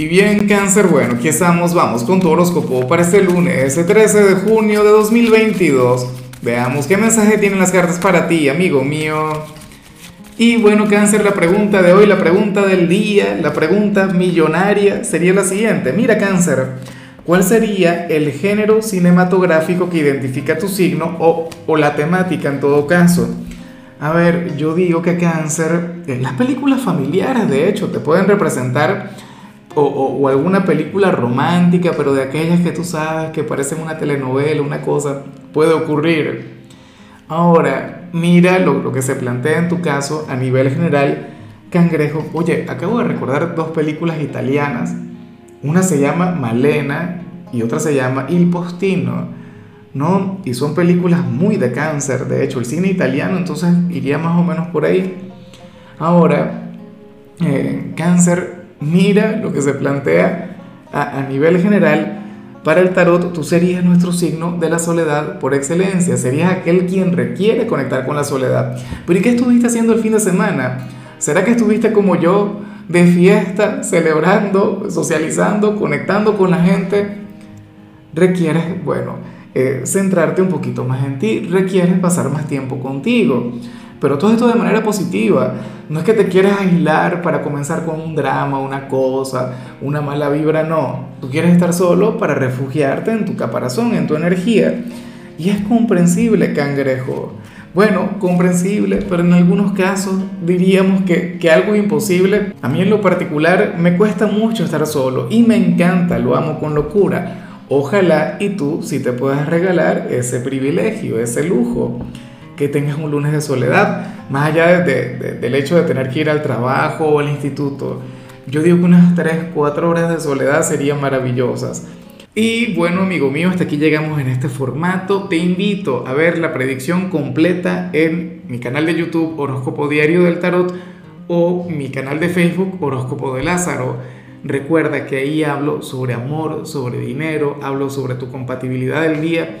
Y bien, cáncer, bueno, aquí estamos, vamos con tu horóscopo para este lunes, el 13 de junio de 2022. Veamos qué mensaje tienen las cartas para ti, amigo mío. Y bueno, cáncer, la pregunta de hoy, la pregunta del día, la pregunta millonaria sería la siguiente. Mira, cáncer, ¿cuál sería el género cinematográfico que identifica tu signo o, o la temática en todo caso? A ver, yo digo que cáncer, las películas familiares de hecho te pueden representar o, o, alguna película romántica, pero de aquellas que tú sabes que parecen una telenovela, una cosa, puede ocurrir. Ahora, mira lo, lo que se plantea en tu caso a nivel general, cangrejo. Oye, acabo de recordar dos películas italianas. Una se llama Malena y otra se llama Il Postino. ¿no? Y son películas muy de cáncer, de hecho, el cine italiano entonces iría más o menos por ahí. Ahora, eh, cáncer mira lo que se plantea a, nivel general. Para el tarot, tú serías nuestro signo de la soledad por excelencia. Serías aquel quien requiere conectar con la soledad. Pero ¿y qué estuviste haciendo el fin de semana? ¿Será que estuviste como yo, de fiesta, celebrando, socializando, conectando con la gente? Requieres, bueno, eh, centrarte un poquito más en ti, requieres pasar más tiempo contigo. Pero todo esto de manera positiva. No es que te quieras aislar para comenzar con un drama, una cosa, una mala vibra, no. Tú quieres estar solo para refugiarte en tu caparazón, en tu energía. Y es comprensible, cangrejo. Bueno, comprensible, pero en algunos casos diríamos que, que algo imposible. A mí en lo particular me cuesta mucho estar solo y me encanta, lo amo con locura. Ojalá y tú si te puedas regalar ese privilegio, ese lujo que tengas un lunes de soledad, más allá del hecho de tener que ir al trabajo o al instituto. Yo digo que unas 3, 4 horas de soledad serían maravillosas. Y bueno, amigo mío, hasta aquí llegamos en este formato. Te invito a ver la predicción completa en mi canal de YouTube Horóscopo Diario del Tarot o mi canal de Facebook Horóscopo de Lázaro. Recuerda que ahí hablo sobre amor, sobre dinero, hablo sobre tu compatibilidad del día